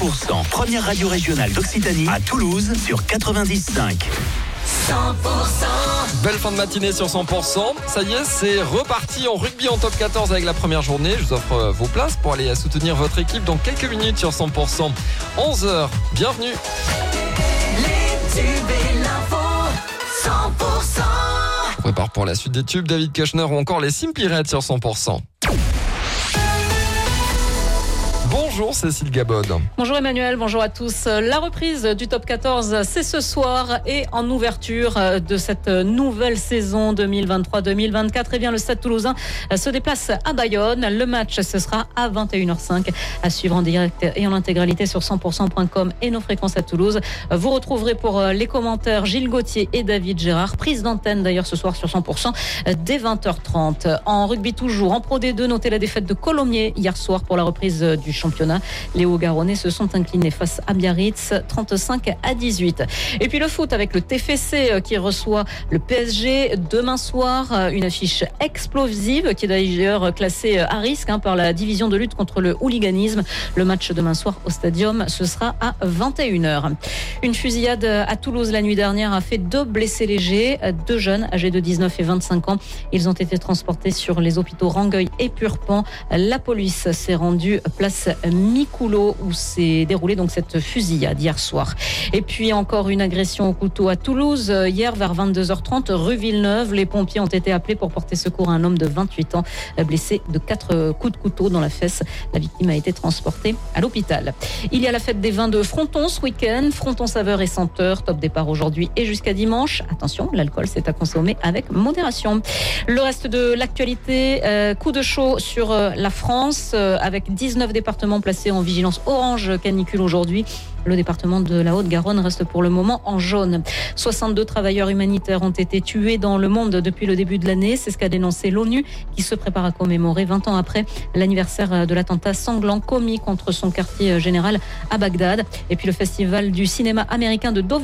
100%, première radio régionale d'Occitanie à Toulouse sur 95.5. 100% Belle fin de matinée sur 100%. Ça y est, c'est reparti en rugby en top 14 avec la première journée. Je vous offre euh, vos places pour aller soutenir votre équipe dans quelques minutes sur 100%. 11h, bienvenue. Les tubes et l'info 100% On prépare pour la suite des tubes David Kushner ou encore les Simply Red sur 100%. Bonjour Cécile Gabod. Bonjour Emmanuel, bonjour à tous. La reprise du top 14, c'est ce soir et en ouverture de cette nouvelle saison 2023-2024. Eh bien, le Stade toulousain se déplace à Bayonne. Le match, ce sera à 21h05 à suivre en direct et en intégralité sur 100%.com et nos fréquences à Toulouse. Vous retrouverez pour les commentaires Gilles Gauthier et David Gérard. Prise d'antenne d'ailleurs ce soir sur 100% dès 20h30. En rugby toujours, en Pro D2, notez la défaite de Colomiers hier soir pour la reprise du championnat. Les Hauts-Garonnais se sont inclinés face à Biarritz 35 à 18. Et puis le foot avec le TFC euh, qui reçoit le PSG demain soir. Euh, Une affiche explosive qui est d'ailleurs classée euh, à risque hein, par la division de lutte contre le hooliganisme. Le match demain soir au stadium, ce sera à 21h. Une fusillade à Toulouse la nuit dernière a fait deux blessés légers, deux jeunes âgés de 19 et 25 ans. Ils ont été transportés sur les hôpitaux Rangueil et Purpan. La police s'est rendue place Micoulo où s'est déroulée donc cette fusillade hier soir. Et puis encore une agression au couteau à Toulouse hier vers 22h30 rue Villeneuve. Les pompiers ont été appelés pour porter secours à un homme de 28 ans blessé de quatre coups de couteau dans la fesse. La victime a été transportée à l'hôpital. Il y a la fête des vins de Fronton ce week-end. Fronton saveur et senteur. Top départ aujourd'hui et jusqu'à dimanche. Attention, l'alcool c'est à consommer avec modération. Le reste de l'actualité, euh, coup de chaud sur euh, la France euh, avec 19 départements en vigilance orange canicule aujourd'hui. Le département de la Haute-Garonne reste pour le moment en jaune. 62 travailleurs humanitaires ont été tués dans le monde depuis le début de l'année. C'est ce qu'a dénoncé l'ONU qui se prépare à commémorer 20 ans après l'anniversaire de l'attentat sanglant commis contre son quartier général à Bagdad. Et puis le festival du cinéma américain de Deauville